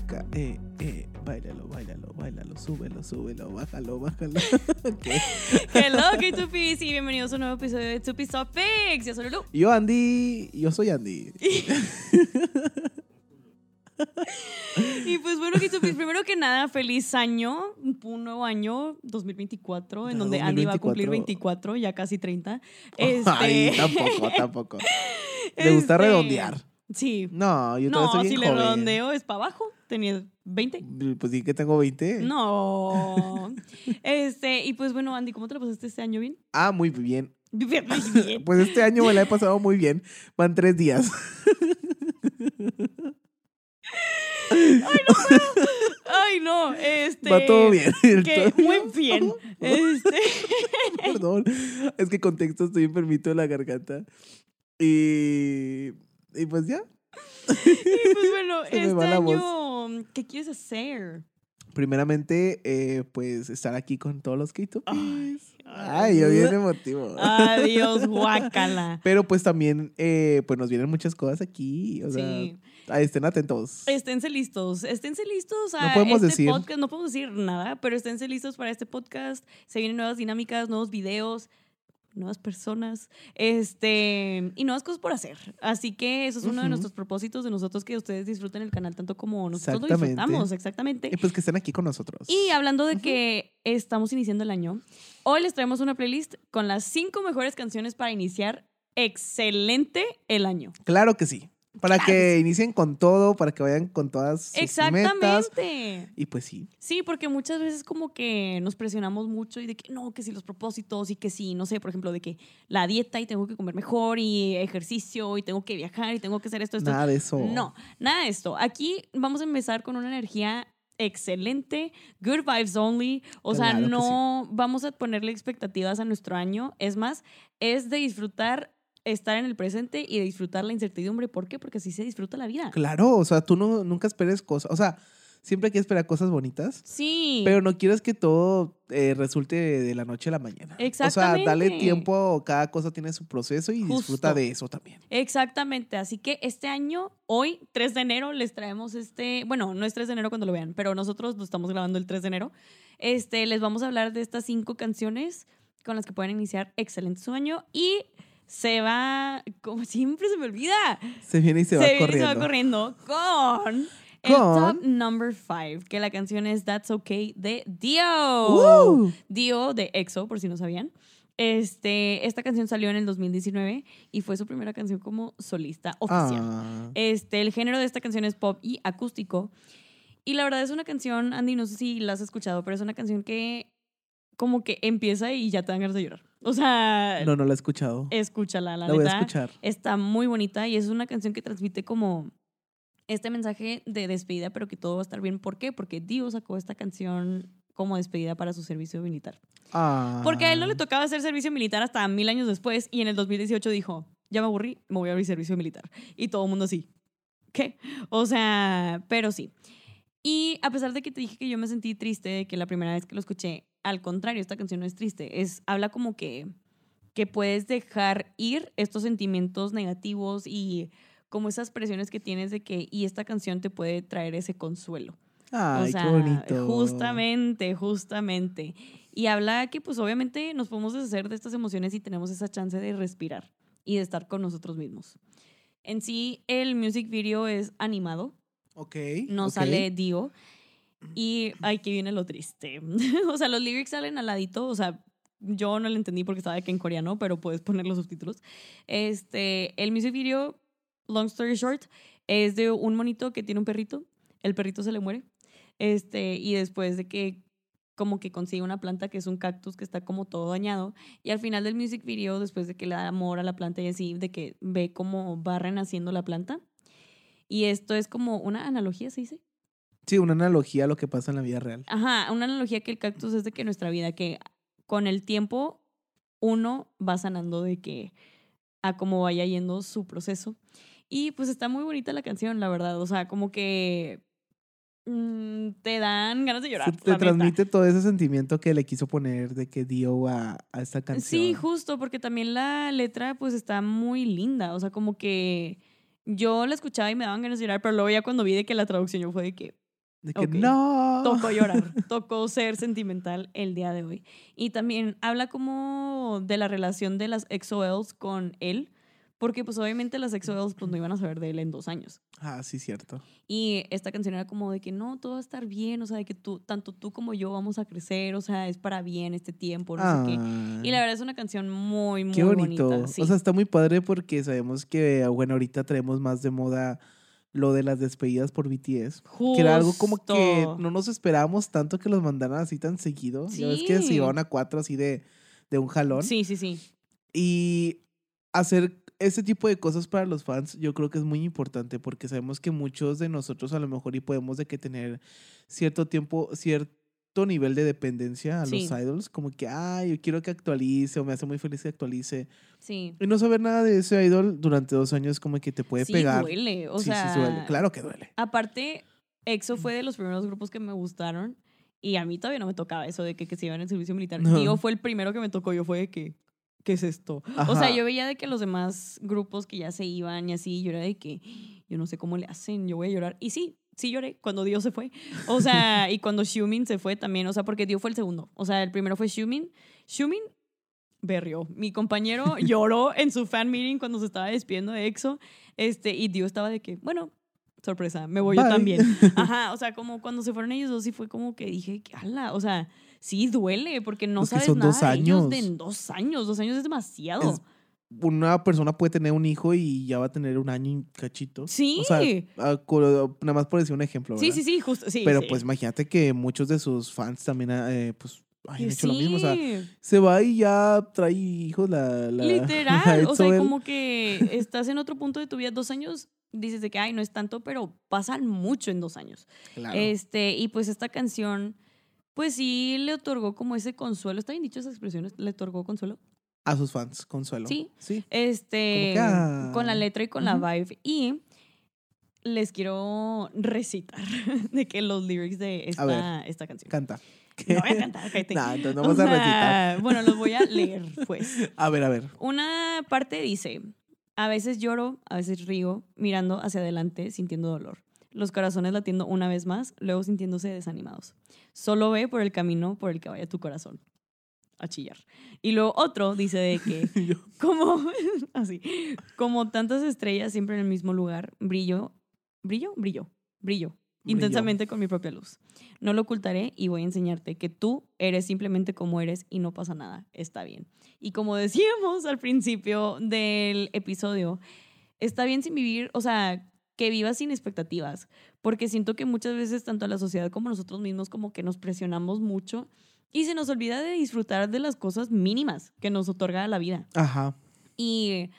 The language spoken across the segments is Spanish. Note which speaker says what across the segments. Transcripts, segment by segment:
Speaker 1: acá. Eh, eh, bailalo, bailalo, bailalo, súbelo, súbelo, bájalo, bájalo. ¿Qué?
Speaker 2: Hello, K2Ps y bienvenidos a un nuevo episodio de 2 Piece Topics. Yo soy Lulu.
Speaker 1: Yo, Andy, yo soy Andy.
Speaker 2: Y pues bueno, K2Ps, primero que nada, feliz año, un nuevo año 2024, en donde Andy va a cumplir
Speaker 1: 2024.
Speaker 2: 24, ya casi 30.
Speaker 1: Ay,
Speaker 2: Este,
Speaker 1: tampoco, tampoco. Le gusta
Speaker 2: este,
Speaker 1: redondear.
Speaker 2: Sí.
Speaker 1: No, yo todavía
Speaker 2: No,
Speaker 1: soy
Speaker 2: si
Speaker 1: bien
Speaker 2: le redondeo es para abajo. Tenía 20.
Speaker 1: Pues sí que tengo 20.
Speaker 2: No. Este, y pues bueno, Andy, ¿cómo te lo pasaste este año bien?
Speaker 1: Ah, muy bien.
Speaker 2: Bien, muy bien.
Speaker 1: Pues este año me la he pasado muy bien. Van tres días.
Speaker 2: Ay, no, este.
Speaker 1: Va todo bien.
Speaker 2: Que
Speaker 1: Todo-
Speaker 2: muy bien. Este.
Speaker 1: Perdón. Es que contexto estoy enfermito de la garganta. Y. Y pues ya.
Speaker 2: Y pues bueno, este año, ¿qué quieres hacer?
Speaker 1: Primeramente, eh, pues estar aquí con todos los k
Speaker 2: Ay,
Speaker 1: Ay, yo bien emotivo.
Speaker 2: Adiós, guácala.
Speaker 1: Pero pues también, eh, pues nos vienen muchas cosas aquí. O sea,
Speaker 2: Sí.
Speaker 1: estén atentos.
Speaker 2: Esténse listos, esténse listos a
Speaker 1: No podemos
Speaker 2: este
Speaker 1: decir.
Speaker 2: podcast. No podemos decir nada, pero esténse listos para este podcast. Se vienen nuevas dinámicas, nuevos videos, nuevas personas, este, y nuevas cosas por hacer. Así que eso es uno de nuestros propósitos de nosotros que ustedes disfruten el canal tanto como nosotros lo disfrutamos, exactamente.
Speaker 1: Y pues que estén aquí con nosotros.
Speaker 2: Y hablando de que estamos iniciando el año, hoy les traemos una playlist con las cinco mejores canciones para iniciar excelente el año.
Speaker 1: Claro que sí. Para
Speaker 2: Claro
Speaker 1: que inicien con todo, para que vayan con todas sus metas.
Speaker 2: Exactamente.
Speaker 1: Y pues sí.
Speaker 2: Sí, porque muchas veces como que nos presionamos mucho y de que no, que si los propósitos y que si, no sé, por ejemplo, de que la dieta y tengo que comer mejor y ejercicio y tengo que viajar y tengo que hacer esto, esto.
Speaker 1: Nada de eso.
Speaker 2: No, nada de esto. Aquí vamos a empezar con una energía excelente, good vibes only. O sea,
Speaker 1: Claro
Speaker 2: no vamos a ponerle expectativas a nuestro año. Es más, es de disfrutar estar en el presente y disfrutar la incertidumbre. ¿Por qué? Porque así se disfruta la vida.
Speaker 1: Claro, o sea, tú no, nunca esperes cosas. O sea, siempre hay que esperar cosas bonitas.
Speaker 2: Sí.
Speaker 1: Pero no quieres que todo eh, resulte de la noche a la mañana. O sea, dale
Speaker 2: Exactamente.
Speaker 1: tiempo, cada cosa tiene su proceso y disfruta de eso también.
Speaker 2: Exactamente, así que este año, hoy, 3 de enero, les traemos este, bueno, no es 3 de enero cuando lo vean, pero nosotros lo estamos grabando el 3 de enero. Este, les vamos a hablar de estas cinco canciones con las que pueden iniciar excelente su año y se va, como siempre se me olvida,
Speaker 1: Se viene y se, va
Speaker 2: viene y
Speaker 1: corriendo.
Speaker 2: se va corriendo con el top number 5, que la canción es That's Okay de Dio. Dio de EXO, por si no sabían. Este, esta canción salió en el 2019 y fue su primera canción como solista oficial.
Speaker 1: Ah,
Speaker 2: Este, el género de esta canción es pop y acústico. Y la verdad es una canción, Andy, no sé si la has escuchado, pero es una canción que como que empieza y ya te dan ganas de llorar. O sea,
Speaker 1: no, no la he escuchado.
Speaker 2: escúchala, la,
Speaker 1: la voy a
Speaker 2: neta.
Speaker 1: escuchar.
Speaker 2: Está muy bonita y es una canción que transmite como este mensaje de despedida, pero que todo va a estar bien. ¿Por qué? Porque Dio sacó esta canción como despedida para su servicio militar.
Speaker 1: Ah.
Speaker 2: Porque a él no le tocaba hacer servicio militar hasta mil años después y en el 2018 dijo, ya me aburrí, me voy a abrir servicio militar. Y todo el mundo así, ¿qué? O sea, pero sí. Y a pesar de que te dije que yo me sentí triste que la primera vez que lo escuché, al contrario, esta canción no es triste, es, habla como que, que puedes dejar ir estos sentimientos negativos y como esas presiones que tienes de que, y esta canción te puede traer ese consuelo.
Speaker 1: Ay,
Speaker 2: o sea,
Speaker 1: qué bonito.
Speaker 2: justamente, justamente. Y habla que pues obviamente nos podemos deshacer de estas emociones y tenemos esa chance de respirar y de estar con nosotros mismos. En sí, el music video es animado,
Speaker 1: Ok.
Speaker 2: no sale Dio. Y aquí viene lo triste. o sea, los lyrics salen al ladito, o sea, yo no lo entendí porque estaba aquí en coreano, pero puedes poner los subtítulos. Este, el music video, long story short, es de un monito que tiene un perrito. El perrito se le muere. Este, y después de que como que consigue una planta que es un cactus que está como todo dañado. Y al final del music video, después de que le da amor a la planta y así, de que ve cómo va renaciendo la planta. Y esto es como una analogía, ¿se dice?
Speaker 1: Sí, una analogía a lo que pasa en la vida real.
Speaker 2: Ajá, una analogía que el cactus es de que nuestra vida, que con el tiempo uno va sanando de que a cómo vaya yendo su proceso. Y pues está muy bonita la canción, la verdad. O sea, como que mm, te dan ganas de llorar.
Speaker 1: Se- te transmite todo ese sentimiento que le quiso poner de que dio a, a esta canción.
Speaker 2: Sí, justo, porque también la letra pues está muy linda. O sea, como que yo la escuchaba y me daban ganas de llorar, pero luego ya cuando vi de que la traducción yo fue de que,
Speaker 1: De que no.
Speaker 2: Tocó llorar, tocó ser sentimental el día de hoy. Y también habla como de la relación de las XOLs con él, porque pues obviamente las XOLs pues no iban a saber de él en dos años.
Speaker 1: Ah, sí, cierto.
Speaker 2: Y esta canción era como de que no, todo va a estar bien, o sea, de que tú, tanto tú como yo vamos a crecer, o sea, es para bien este tiempo, no sé qué.
Speaker 1: Ah,
Speaker 2: Y la verdad es una canción muy, muy
Speaker 1: Qué bonito.
Speaker 2: bonita. sí.
Speaker 1: O sea, está muy padre porque sabemos que, bueno, ahorita traemos más de moda lo de las despedidas por BTS. Que era algo como que
Speaker 2: Justo.
Speaker 1: no nos esperábamos tanto que los mandaran así tan seguido. Ya ves que se
Speaker 2: Sí.
Speaker 1: llevaban a cuatro así de, de un jalón.
Speaker 2: Sí, sí, sí.
Speaker 1: Y hacer ese tipo de cosas para los fans yo creo que es muy importante porque sabemos que muchos de nosotros a lo mejor y podemos de que tener cierto tiempo, cierto nivel de dependencia a
Speaker 2: Sí.
Speaker 1: los idols, como que, ay, yo quiero que actualice o me hace muy feliz que actualice.
Speaker 2: Sí.
Speaker 1: Y no saber nada de ese idol durante dos años como que te puede
Speaker 2: sí,
Speaker 1: pegar.
Speaker 2: duele. O
Speaker 1: sí,
Speaker 2: sea,
Speaker 1: sí, duele. Claro que duele.
Speaker 2: Aparte, EXO fue de los primeros grupos que me gustaron. Y a mí todavía no me tocaba eso de que, que se iban en servicio militar.
Speaker 1: No.
Speaker 2: Digo, fue el primero que me tocó. Yo fue de que, ¿qué es esto? O sea,
Speaker 1: Ajá.
Speaker 2: yo veía de que los demás grupos que ya se iban y así, yo era de que, yo no sé cómo le hacen, yo voy a llorar. Y sí, sí lloré cuando Dio se fue. O sea, y cuando Xiumin se fue también. O sea, porque Dio fue el segundo. O sea, el primero fue Xiumin. Xiumin berrió. Mi compañero lloró en su fan meeting cuando se estaba despidiendo de EXO. Este, y Dio estaba de que, bueno, sorpresa, me voy yo
Speaker 1: Bye.
Speaker 2: también. Ajá, o sea, como cuando se fueron ellos dos, sí fue como que dije, ala, o sea, sí duele, porque no
Speaker 1: Pues que
Speaker 2: sabes
Speaker 1: son
Speaker 2: nada
Speaker 1: dos
Speaker 2: de ellos
Speaker 1: años.
Speaker 2: de en dos años. Dos años es demasiado.
Speaker 1: Es- Una persona puede tener un hijo y ya va a tener un año y cachito.
Speaker 2: Sí.
Speaker 1: O sea, co- nada más por decir un ejemplo.
Speaker 2: sí,
Speaker 1: ¿verdad?
Speaker 2: sí, sí, justo, sí.
Speaker 1: Pero
Speaker 2: sí.
Speaker 1: pues imagínate que muchos de sus fans también eh, pues han hecho lo mismo. O sea,
Speaker 2: Sí.
Speaker 1: se va y ya trae hijos la, la
Speaker 2: Literal,
Speaker 1: la
Speaker 2: o sea, como que estás en otro punto de tu vida, dos años, dices de que, ay, no es tanto, pero pasan mucho en dos años.
Speaker 1: Claro.
Speaker 2: Este, y pues esta canción, pues sí le otorgó como ese consuelo. ¿Está bien dicho esas expresiones? ¿Le otorgó consuelo?
Speaker 1: A sus fans, consuelo.
Speaker 2: Sí.
Speaker 1: Sí.
Speaker 2: Este,
Speaker 1: ah.
Speaker 2: con la letra y con la vibe. Y les quiero recitar de que los lyrics de esta,
Speaker 1: ver.
Speaker 2: esta canción.
Speaker 1: Canta.
Speaker 2: No voy a cantar, cállate.
Speaker 1: Entonces no
Speaker 2: O
Speaker 1: vamos a recitar.
Speaker 2: Bueno, los voy a leer, pues.
Speaker 1: A ver, a ver.
Speaker 2: Una parte dice, a veces lloro, a veces río, mirando hacia adelante, sintiendo dolor. Los corazones latiendo una vez más, luego sintiéndose desanimados. Solo ve por el camino por el que vaya tu corazón. A chillar. Y luego otro dice de que, como, así, como tantas estrellas siempre en el mismo lugar, brillo, brillo, brillo, brillo, intensamente con mi propia luz. No lo ocultaré y voy a enseñarte que tú eres simplemente como eres y no pasa nada, está bien. Y como decíamos al principio del episodio, está bien sin vivir, o sea, que vivas sin expectativas, porque siento que muchas veces tanto la sociedad como nosotros mismos como que nos presionamos mucho y se nos olvida de disfrutar de las cosas mínimas que nos otorga la vida.
Speaker 1: Ajá.
Speaker 2: Y,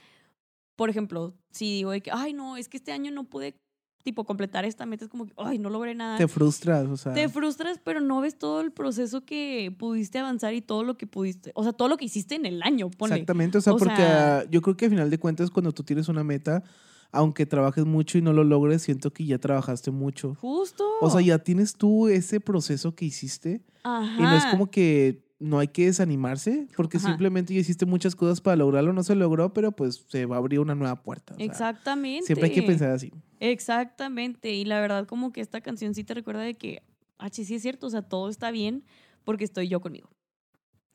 Speaker 2: por ejemplo, si digo de que, ay, no, es que este año no pude, tipo, completar esta meta, es como que, ay, no logré nada.
Speaker 1: Te frustras, o sea.
Speaker 2: Te frustras, pero no ves todo el proceso que pudiste avanzar y todo lo que pudiste, o sea, todo lo que hiciste en el año, ponle.
Speaker 1: Exactamente, o sea,
Speaker 2: O
Speaker 1: porque
Speaker 2: sea-
Speaker 1: yo creo que al final de cuentas cuando tú tienes una meta, aunque trabajes mucho y no lo logres, siento que ya trabajaste mucho.
Speaker 2: Justo.
Speaker 1: O sea, ya tienes tú ese proceso que hiciste
Speaker 2: Ajá.
Speaker 1: y no es como que no hay que desanimarse porque
Speaker 2: Ajá.
Speaker 1: simplemente ya hiciste muchas cosas para lograrlo, no se logró, pero pues se va a abrir una nueva puerta. o sea,
Speaker 2: Exactamente.
Speaker 1: siempre hay que pensar así.
Speaker 2: Exactamente. Y la verdad, como que esta canción sí te recuerda de que, ah, sí, es cierto, o sea, todo está bien porque estoy yo conmigo.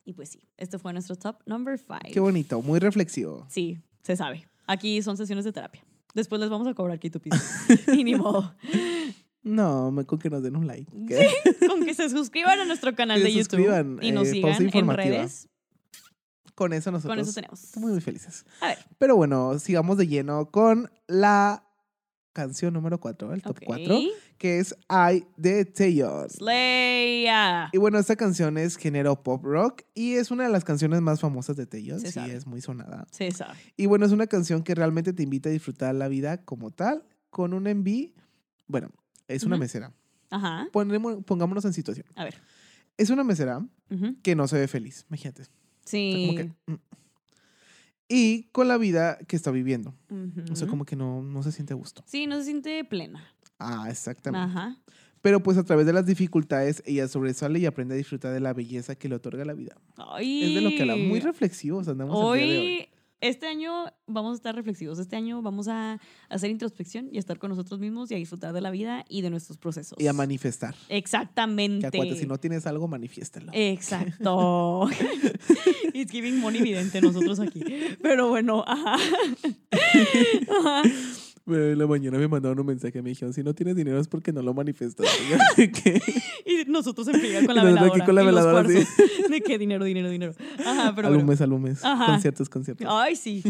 Speaker 2: Y pues sí, este fue nuestro top number five.
Speaker 1: Qué bonito, muy reflexivo.
Speaker 2: Sí, se sabe. Aquí son sesiones de terapia. Después les vamos a cobrar piso. y ni modo.
Speaker 1: No, me con que nos den un like. ¿qué?
Speaker 2: Con que se suscriban a nuestro canal
Speaker 1: Que
Speaker 2: de YouTube y nos
Speaker 1: eh,
Speaker 2: sigan en redes.
Speaker 1: Con eso nosotros
Speaker 2: Con eso tenemos.
Speaker 1: estamos muy felices.
Speaker 2: A ver.
Speaker 1: Pero bueno, sigamos de lleno con la canción número 4, el top
Speaker 2: ok.
Speaker 1: 4, que es I de Taeyeon.
Speaker 2: Slaya.
Speaker 1: Y bueno, esta canción es género pop rock y es una de las canciones más famosas de
Speaker 2: Se
Speaker 1: sí, es muy sonada.
Speaker 2: Sabe.
Speaker 1: Y bueno, es una canción que realmente te invita a disfrutar la vida como tal, con un MV, bueno, es una
Speaker 2: Ujú.
Speaker 1: mesera.
Speaker 2: Ajá.
Speaker 1: Ponemos- pongámonos en situación.
Speaker 2: A ver.
Speaker 1: Es una mesera que no se ve feliz, imagínate. O sea,
Speaker 2: Sí.
Speaker 1: como que, mm. y con la vida que está viviendo. O sea, como que no, no se siente a gusto.
Speaker 2: Sí, no se siente plena.
Speaker 1: Ah, exactamente.
Speaker 2: Ajá.
Speaker 1: Pero pues a través de las dificultades ella sobresale y aprende a disfrutar de la belleza que le otorga la vida.
Speaker 2: Ay.
Speaker 1: Es de lo que habla. Muy reflexivo, o sea, andamos el día de hoy.
Speaker 2: Hoy este año vamos a estar reflexivos. Este año vamos a hacer introspección y a estar con nosotros mismos y a disfrutar de la vida y de nuestros procesos.
Speaker 1: Y a manifestar.
Speaker 2: Exactamente.
Speaker 1: Que acuérdate, si no tienes algo, manifiéstalo.
Speaker 2: Exacto. It's giving money evidente nosotros aquí. Pero bueno, ajá. Ajá.
Speaker 1: Bueno, en la mañana me mandaron un mensaje, me dijeron, si no tienes dinero es porque no lo manifestas. Y
Speaker 2: nosotros en friega con la veladora.
Speaker 1: aquí con la sí.
Speaker 2: De qué dinero, dinero, dinero. Ajá, pero bueno.
Speaker 1: Alumes, alumes.
Speaker 2: Ajá.
Speaker 1: Conciertos, conciertos.
Speaker 2: Ay, sí.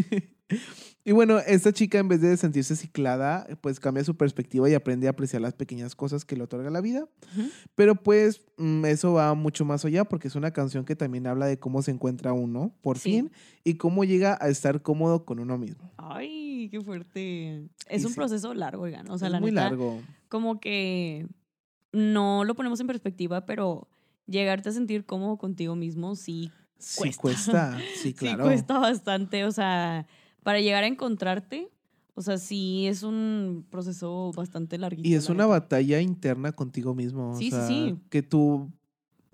Speaker 1: Y bueno, esta chica en vez de sentirse ciclada, pues cambia su perspectiva y aprende a apreciar las pequeñas cosas que le otorga la vida. Pero pues mm, eso va mucho más allá porque es una canción que también habla de cómo se encuentra uno, por
Speaker 2: Sí.
Speaker 1: fin, y cómo llega a estar cómodo con uno mismo.
Speaker 2: Ay, qué fuerte. Es
Speaker 1: Y
Speaker 2: un
Speaker 1: sí.
Speaker 2: proceso largo, oigan. O sea,
Speaker 1: es
Speaker 2: la
Speaker 1: muy
Speaker 2: neta,
Speaker 1: largo.
Speaker 2: como que no lo ponemos en perspectiva, pero llegarte a sentir cómodo contigo mismo sí,
Speaker 1: Sí,
Speaker 2: cuesta.
Speaker 1: cuesta. Sí, claro.
Speaker 2: sí cuesta bastante. O sea, para llegar a encontrarte, o sea, sí es un proceso bastante larguito.
Speaker 1: Y es una batalla interna contigo mismo. o
Speaker 2: Sí, sí,
Speaker 1: sea,
Speaker 2: sí.
Speaker 1: Que tú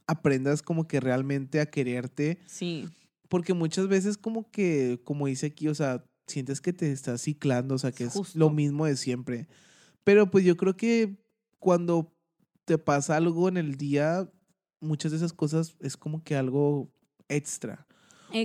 Speaker 1: aprendas como que realmente a quererte.
Speaker 2: Sí,
Speaker 1: Porque muchas veces como que, como dice aquí, o sea, sientes que te estás ciclando, o sea, que es lo mismo de siempre. Pero pues yo creo que cuando te pasa algo en el día, muchas de esas cosas es como que algo extra.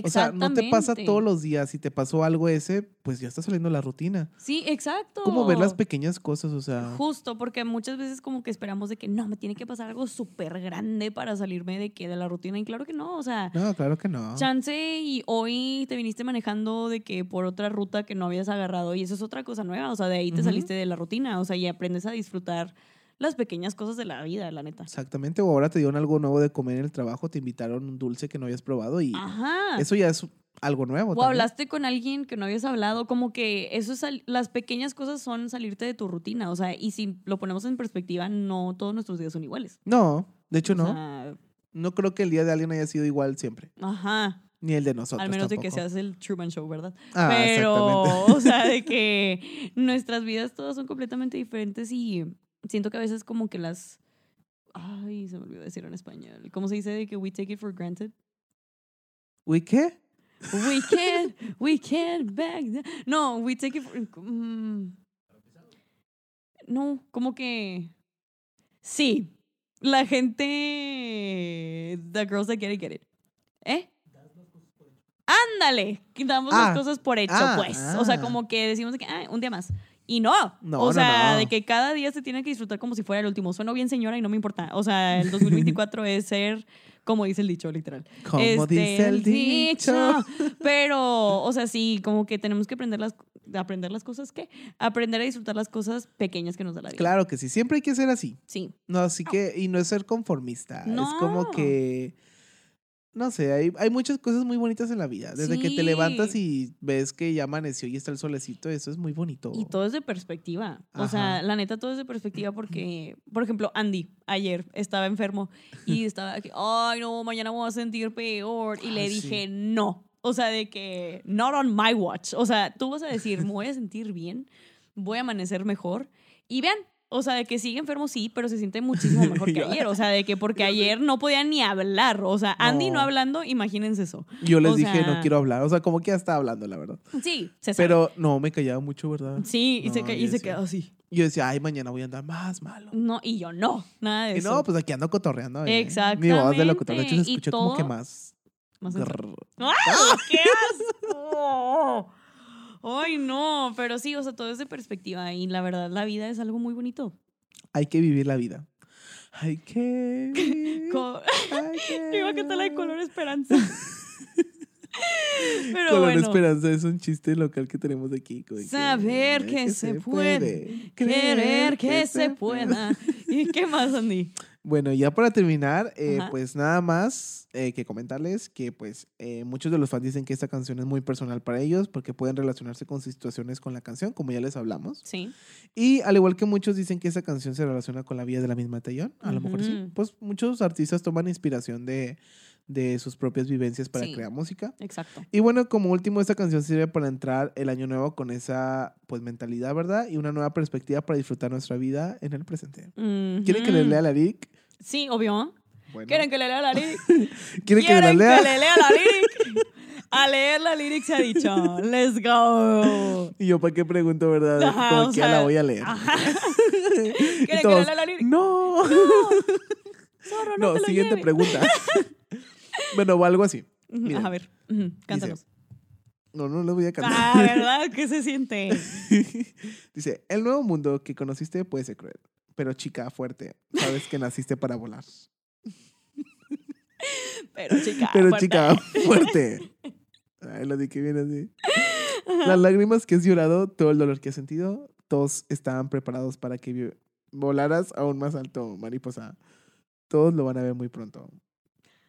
Speaker 1: O sea, no te pasa todos los días. Si te pasó algo ese, pues ya está saliendo la rutina.
Speaker 2: Sí, exacto.
Speaker 1: Como ver las pequeñas cosas, o sea.
Speaker 2: Justo, porque muchas veces como que esperamos de que no, me tiene que pasar algo súper grande para salirme de que de la rutina. Y claro que no, o sea,
Speaker 1: No, claro que no.
Speaker 2: chance y hoy te viniste manejando de que por otra ruta que no habías agarrado y eso es otra cosa nueva, o sea, de ahí te saliste de la rutina, o sea, y aprendes a disfrutar las pequeñas cosas de la vida, la neta.
Speaker 1: Exactamente. O ahora te dieron algo nuevo de comer en el trabajo, te invitaron un dulce que no habías probado y
Speaker 2: Ajá.
Speaker 1: eso ya es algo nuevo.
Speaker 2: O
Speaker 1: también.
Speaker 2: hablaste con alguien que no habías hablado, como que eso es las pequeñas cosas son salirte de tu rutina, o sea, y si lo ponemos en perspectiva, no todos nuestros días son iguales.
Speaker 1: No, de hecho
Speaker 2: O
Speaker 1: no.
Speaker 2: sea,
Speaker 1: No creo que el día de alguien haya sido igual siempre.
Speaker 2: ajá.
Speaker 1: Ni el de nosotros.
Speaker 2: Al menos de que seas el Truman Show, ¿verdad?
Speaker 1: Ah,
Speaker 2: Pero, o sea, de que nuestras vidas todas son completamente diferentes y siento que a veces como que las... Ay, se me olvidó decir en español. ¿Cómo se dice de que we take it for granted?
Speaker 1: ¿Uy qué?
Speaker 2: We can't, we can't back down. No, we take it for... mm, no, como que... Sí, la gente... The girls that get it, get it. ¿Eh? Ándale, que damos
Speaker 1: Ah,
Speaker 2: las cosas por hecho,
Speaker 1: ah,
Speaker 2: pues. O sea,
Speaker 1: ah.
Speaker 2: como que decimos de que, un día más. Y no.
Speaker 1: No,
Speaker 2: o
Speaker 1: no,
Speaker 2: sea,
Speaker 1: no.
Speaker 2: de que cada día se tiene que disfrutar como si fuera el último. Sueno bien, señora, y no me importa. O sea, el 2024 es ser, como dice el dicho, literal.
Speaker 1: Como
Speaker 2: Este,
Speaker 1: dice el dicho.
Speaker 2: Pero, o sea, sí, como que tenemos que aprender las, aprender las cosas, ¿qué? Aprender a disfrutar las cosas pequeñas que nos da la vida.
Speaker 1: Claro que sí, siempre hay que ser así.
Speaker 2: Sí.
Speaker 1: No, así que, y no es ser conformista. Es como
Speaker 2: No.
Speaker 1: que, no sé, hay, hay muchas cosas muy bonitas en la vida. Desde que te levantas y ves que ya amaneció y está el solecito, eso es muy bonito.
Speaker 2: Y todo es de perspectiva. O sea, la neta, todo es de perspectiva porque, por ejemplo, Andy ayer estaba enfermo y estaba aquí, ay, no, mañana voy a sentir peor. Y le
Speaker 1: sí.
Speaker 2: dije, no. O sea, de que, not on my watch. O sea, tú vas a decir, me voy a sentir bien, voy a amanecer mejor. Y vean, o sea, de que sigue enfermo, sí, pero se siente muchísimo mejor que ayer. O sea, de que porque ayer no podía ni hablar. O sea, Andy no,
Speaker 1: No.
Speaker 2: hablando, imagínense eso.
Speaker 1: Yo les
Speaker 2: o
Speaker 1: dije,
Speaker 2: sea-
Speaker 1: no quiero hablar. O sea, como que ya estaba hablando, la verdad.
Speaker 2: Sí, se sabe.
Speaker 1: Pero no, me callaba mucho, ¿verdad?
Speaker 2: Sí, y se, ca- y se quedó así.
Speaker 1: Yo decía, ay, mañana voy a andar más malo.
Speaker 2: No, y yo no, nada de
Speaker 1: Y
Speaker 2: eso.
Speaker 1: no, pues aquí ando cotorreando. ¿eh? Mi voz de locutor, de hecho, se escuchó como que
Speaker 2: todo-
Speaker 1: más.
Speaker 2: Más. ¡Ah, ¡Qué asco! Ay, no, pero sí, o sea, todo es de perspectiva y la verdad, la vida es algo muy bonito.
Speaker 1: Hay que vivir la vida. Hay que que
Speaker 2: Yo iba a cantar la de Color. Esperanza. Pero
Speaker 1: Color
Speaker 2: bueno,
Speaker 1: Esperanza es un chiste local que tenemos aquí.
Speaker 2: Saber que se puede, querer que se pueda. ¿Y qué más, Andy?
Speaker 1: Bueno, ya para terminar, eh, pues nada más eh, que comentarles que pues eh, muchos de los fans dicen que esta canción es muy personal para ellos porque pueden relacionarse con situaciones con la canción, como ya les hablamos.
Speaker 2: Sí.
Speaker 1: Y al igual que muchos dicen que esa canción se relaciona con la vida de la misma Taeyong, a lo mejor sí. Pues muchos artistas toman inspiración de, de sus propias vivencias para
Speaker 2: Sí.
Speaker 1: crear música.
Speaker 2: Exacto.
Speaker 1: Y bueno, como último, esta canción sirve para entrar el año nuevo con esa pues mentalidad, ¿verdad? Y una nueva perspectiva para disfrutar nuestra vida en el presente. ¿Quieren que le lea la lyric?
Speaker 2: Sí, obvio.
Speaker 1: Bueno.
Speaker 2: ¿Quieren que le lea la lyric?
Speaker 1: ¿Quieren que la lea?
Speaker 2: que le lea la lyric? A leer la lyrics se ha dicho, let's go.
Speaker 1: Y yo, ¿para qué pregunto, verdad?
Speaker 2: Ajá,
Speaker 1: Como que la voy a leer.
Speaker 2: Ajá.
Speaker 1: Y
Speaker 2: ¿Quiere que lea la lyric?
Speaker 1: no.
Speaker 2: Zorro, no,
Speaker 1: No,
Speaker 2: te lo
Speaker 1: siguiente pregunta. bueno, o algo así. Miren.
Speaker 2: A ver, cántanos.
Speaker 1: No, no lo voy a cantar.
Speaker 2: Ah, ¿verdad? ¿Qué se siente?
Speaker 1: Dice, el nuevo mundo que conociste puede ser cruel, pero chica fuerte, sabes que naciste para volar.
Speaker 2: Pero chica,
Speaker 1: pero
Speaker 2: fuerte.
Speaker 1: chica fuerte. Ay, lo dije bien así. Las lágrimas que has llorado, todo el dolor que has sentido, todos estaban preparados para que volaras aún más alto, mariposa. Todos lo van a ver muy pronto.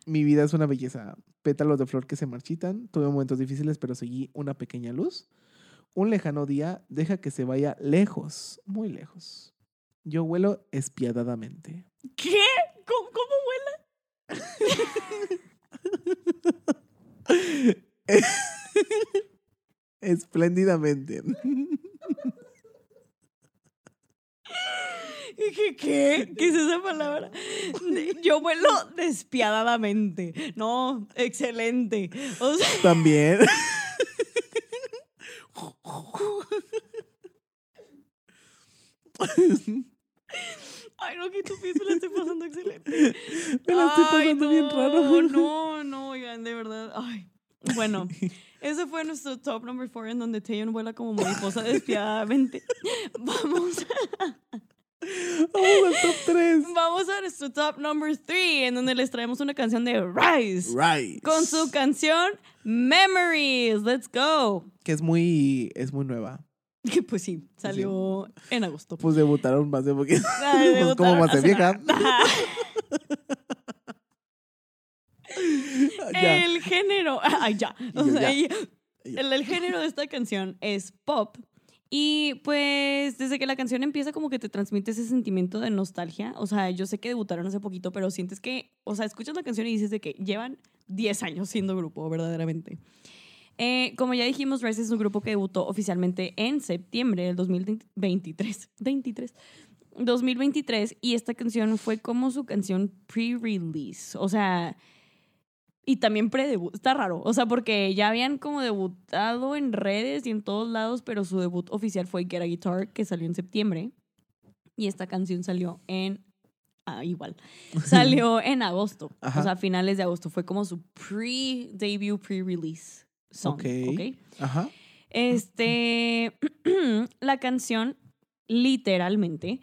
Speaker 1: Mi vida es una belleza. Pétalos de flor que se marchitan. Tuve momentos difíciles, pero seguí una pequeña luz. Un lejano día deja que se vaya lejos, muy lejos. Yo vuelo espiadadamente.
Speaker 2: ¿Qué? ¿Cómo, cómo vuela?
Speaker 1: Espléndidamente.
Speaker 2: Dije, ¿qué? ¿Qué es esa palabra? Yo vuelo despiadadamente. No, excelente. O sea,
Speaker 1: También.
Speaker 2: ay, no, que tu pienso la estoy pasando excelente.
Speaker 1: Me la estoy
Speaker 2: Ay,
Speaker 1: pasando bien
Speaker 2: no,
Speaker 1: raro.
Speaker 2: No, no, oigan, de verdad. Ay. Bueno, ese fue nuestro top number four en donde Taeyeon vuela como mariposa despiadadamente. Vamos,
Speaker 1: Vamos al top 3.
Speaker 2: vamos a nuestro top number three en donde les traemos una canción de Rise.
Speaker 1: Right.
Speaker 2: Con su canción Memories. Let's go.
Speaker 1: Que es muy, es muy nueva.
Speaker 2: Que pues sí, salió en agosto.
Speaker 1: Pues debutaron más de poquito. Pues como
Speaker 2: debutaron
Speaker 1: más de vieja. Ya.
Speaker 2: El género, ay ya, o sea,
Speaker 1: Ya.
Speaker 2: el, el género de esta canción es pop y pues desde que la canción empieza como que te transmite ese sentimiento de nostalgia, o sea, yo sé que debutaron hace poquito, pero sientes que, o sea, escuchas la canción y dices de que llevan 10 años siendo grupo, verdaderamente. Eh, como ya dijimos, Rise es un grupo que debutó oficialmente en septiembre del 2023. 23. 2023 y esta canción fue como su canción pre-release, o sea, y también pre-debut, está raro, o sea, porque ya habían como debutado en redes y en todos lados, pero su debut oficial fue Get a Guitar, que salió en septiembre, y esta canción salió en, ah, igual, salió en agosto,
Speaker 1: Ajá.
Speaker 2: o sea, a finales de agosto, fue como su pre-debut, pre-release song,
Speaker 1: Ok.
Speaker 2: ¿ok?
Speaker 1: Ajá.
Speaker 2: Este, la canción literalmente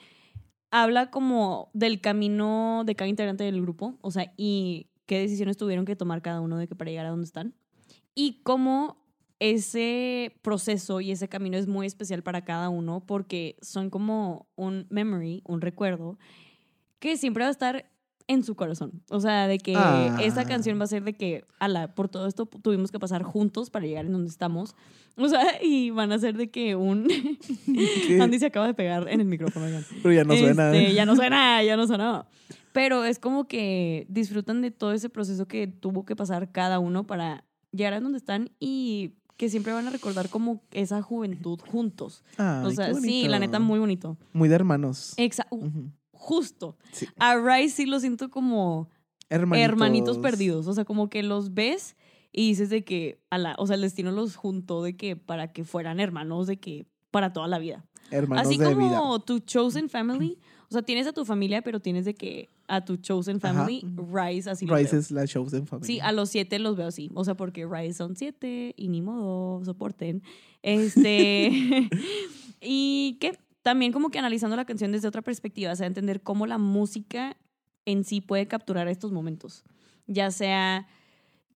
Speaker 2: habla como del camino de cada integrante del grupo, o sea, y qué decisiones tuvieron que tomar cada uno de que para llegar a donde están. Y cómo ese proceso y ese camino es muy especial para cada uno porque son como un memory, un recuerdo que siempre va a estar en su corazón. O sea, de que
Speaker 1: Ah.
Speaker 2: esa canción va a ser de que, ala, por todo esto tuvimos que pasar juntos para llegar en donde estamos. O sea, y van a ser de que un... Andy se acaba de pegar en el micrófono.
Speaker 1: Pero ya no suena.
Speaker 2: Este, ya no suena, ya no suena. Pero es como que disfrutan de todo ese proceso que tuvo que pasar cada uno para llegar a donde están y que siempre van a recordar como esa juventud juntos.
Speaker 1: Ay,
Speaker 2: o sea, sí, la neta, muy bonito.
Speaker 1: Muy de hermanos.
Speaker 2: Exa
Speaker 1: Ujú.
Speaker 2: justo.
Speaker 1: Sí.
Speaker 2: A Rice sí lo siento como
Speaker 1: Hermanitos.
Speaker 2: hermanitos perdidos. O sea, como que los ves y dices de que, ala, o sea, el destino los juntó de que para que fueran hermanos, de que para toda la vida.
Speaker 1: Hermanos
Speaker 2: Así
Speaker 1: de
Speaker 2: como
Speaker 1: vida.
Speaker 2: tu chosen family. O sea, tienes a tu familia, pero tienes de que a tu chosen
Speaker 1: Ajá.
Speaker 2: family, Rice así lo
Speaker 1: Rice
Speaker 2: veo.
Speaker 1: es la Chosen Family.
Speaker 2: Sí, a los siete los veo así. O sea, porque Rice son siete y ni modo, soporten. Este. y que también como que analizando la canción desde otra perspectiva, o sea, entender cómo la música en sí puede capturar estos momentos. Ya sea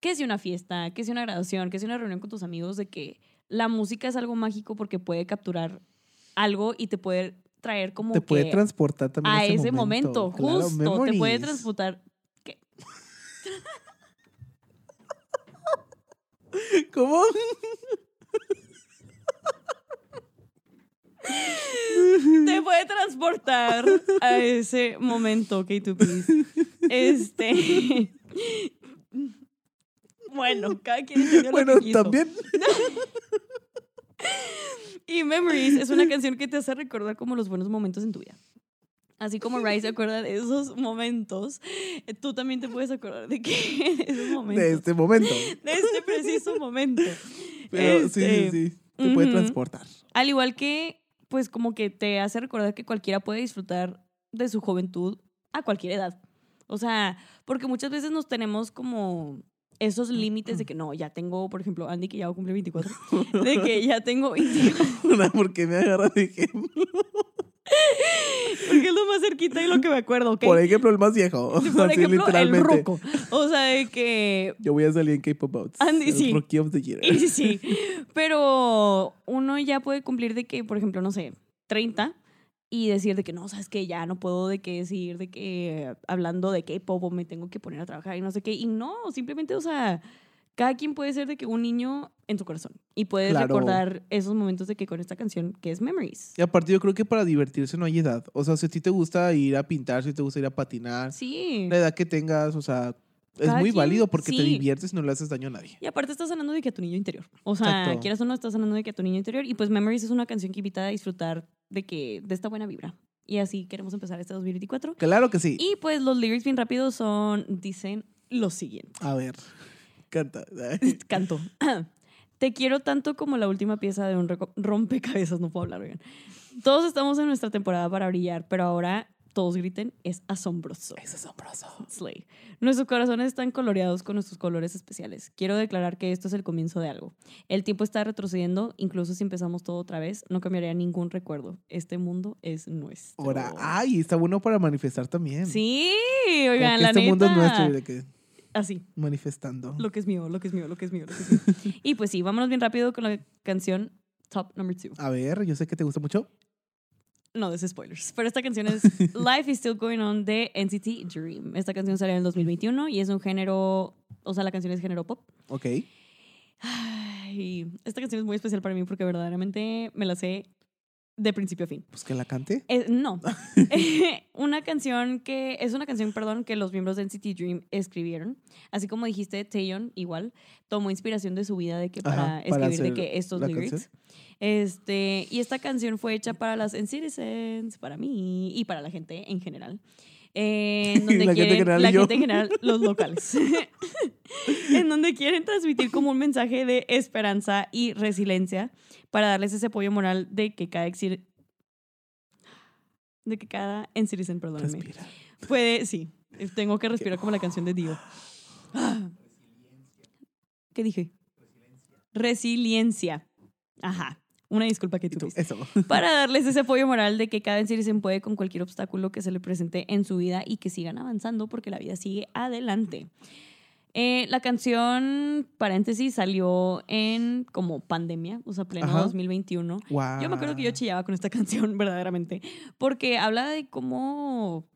Speaker 2: que sea una fiesta, que sea una graduación, que sea una reunión con tus amigos, de que la música es algo mágico porque puede capturar algo y te puede traer como
Speaker 1: Te puede
Speaker 2: que
Speaker 1: transportar también
Speaker 2: a
Speaker 1: ese,
Speaker 2: momento,
Speaker 1: Claro,
Speaker 2: justo, te puede
Speaker 1: memories.
Speaker 2: transportar. ¿Qué?
Speaker 1: ¿Cómo?
Speaker 2: te puede transportar a ese momento, K2Ps. Este. Bueno, cada quien entendió
Speaker 1: Bueno,
Speaker 2: lo que quiso.
Speaker 1: también.
Speaker 2: Y Memories es una canción que te hace recordar como los buenos momentos en tu vida. Así como Rise se acuerda de esos momentos, eh, tú también te puedes acordar de que de esos momentos.
Speaker 1: De este momento.
Speaker 2: de este preciso momento.
Speaker 1: Pero sí, sí,
Speaker 2: Este,
Speaker 1: sí. Te puede transportar.
Speaker 2: Al igual que, pues como que te hace recordar que cualquiera puede disfrutar de su juventud a cualquier edad. O sea, porque muchas veces nos tenemos como esos límites de que no, ya tengo, por ejemplo, Andy que ya cumplir 24, de que ya tengo 24,
Speaker 1: ¿Por qué me agarra de ejemplo?
Speaker 2: porque es lo más cerquita de lo que me acuerdo, ¿ok?
Speaker 1: Por ejemplo, el más viejo. O sea,
Speaker 2: Por
Speaker 1: sí,
Speaker 2: ejemplo, el
Speaker 1: literalmente.
Speaker 2: roco. O sea, de que
Speaker 1: Yo voy a salir en K-pop Outs.
Speaker 2: Andy,
Speaker 1: el
Speaker 2: sí.
Speaker 1: Rookie of the Year.
Speaker 2: Y sí, pero uno ya puede cumplir de que, por ejemplo, no sé, 30 y decir de que no, sabes que ya no puedo de que decir de que hablando de K-pop o me tengo que poner a trabajar y no sé qué. Y no, simplemente, o sea, cada quien puede ser de que un niño en tu corazón y puedes
Speaker 1: Claro.
Speaker 2: recordar esos momentos de que con esta canción que es Memories.
Speaker 1: Y aparte yo creo que para divertirse no hay edad. O sea, si a ti te gusta ir a pintar, si te gusta ir a patinar,
Speaker 2: Sí.
Speaker 1: la edad que tengas, o sea, es muy
Speaker 2: quien-
Speaker 1: válido porque te diviertes y no le haces daño a nadie.
Speaker 2: Y aparte estás hablando de que a tu niño interior. O sea,
Speaker 1: Exacto.
Speaker 2: quieras o no, estás hablando de que a tu niño interior. Y pues Memories es una canción que invita a disfrutar de que de esta buena vibra. Y así queremos empezar este 2024.
Speaker 1: Claro que sí.
Speaker 2: Y pues los lyrics bien rápidos son, dicen lo siguiente.
Speaker 1: A ver, canta.
Speaker 2: Canto. Te quiero tanto como la última pieza de un rompecabezas, no puedo hablar, oigan. Todos estamos en nuestra temporada para brillar, pero ahora todos griten, es asombroso.
Speaker 1: Es asombroso.
Speaker 2: Slay. Nuestros corazones están coloreados con nuestros colores especiales. Quiero declarar que esto es el comienzo de algo. El tiempo está retrocediendo, incluso si empezamos todo otra vez, no cambiaría ningún recuerdo. Este mundo es nuestro.
Speaker 1: Ahora, ay, está bueno para manifestar también.
Speaker 2: Sí, oigan, la
Speaker 1: este mundo es nuestro y de que
Speaker 2: Así,
Speaker 1: manifestando.
Speaker 2: lo que es mío, lo que es mío, lo que es mío, lo que es mío. y pues sí, vámonos bien rápido con la canción Top Number Two.
Speaker 1: A ver, yo sé que te gusta mucho.
Speaker 2: No des spoilers. Pero esta canción es Life is Still Going On de NCT Dream. Esta canción salió en el 2021 y es un género, o sea, la canción es género pop.
Speaker 1: Ok.
Speaker 2: Ay, esta canción es muy especial para mí porque verdaderamente me la sé de principio a fin.
Speaker 1: Pues que la cante.
Speaker 2: Eh, no. una canción que es una canción, perdón, que los miembros de NCT Dream escribieron. Así como dijiste, Taeyeon igual tomó inspiración de su vida de que para
Speaker 1: Ajá, para
Speaker 2: escribir de que estos lyrics.
Speaker 1: canción.
Speaker 2: Este, y esta canción fue hecha para las Citizens, para mí y para la gente en general. Eh, en donde
Speaker 1: La gente en
Speaker 2: quieren,
Speaker 1: general
Speaker 2: la gente en general, los locales. en donde quieren transmitir como un mensaje de esperanza y resiliencia para darles ese apoyo moral de que cada exir- de que cada en Citizen, perdónenme,
Speaker 1: Respira.
Speaker 2: puede, sí, tengo que respirar como la canción de Dio. ¿Qué dije? Resiliencia. Ajá. Una disculpa que tuviste.
Speaker 1: Eso.
Speaker 2: Para darles ese apoyo moral de que cada Citizen puede con cualquier obstáculo que se le presente en su vida y que sigan avanzando porque la vida sigue adelante. Eh, la canción, paréntesis, salió en como pandemia, o sea, pleno
Speaker 1: Ajá.
Speaker 2: 2021.
Speaker 1: Wow.
Speaker 2: Yo me acuerdo que yo chillaba con esta canción, verdaderamente, porque habla de cómo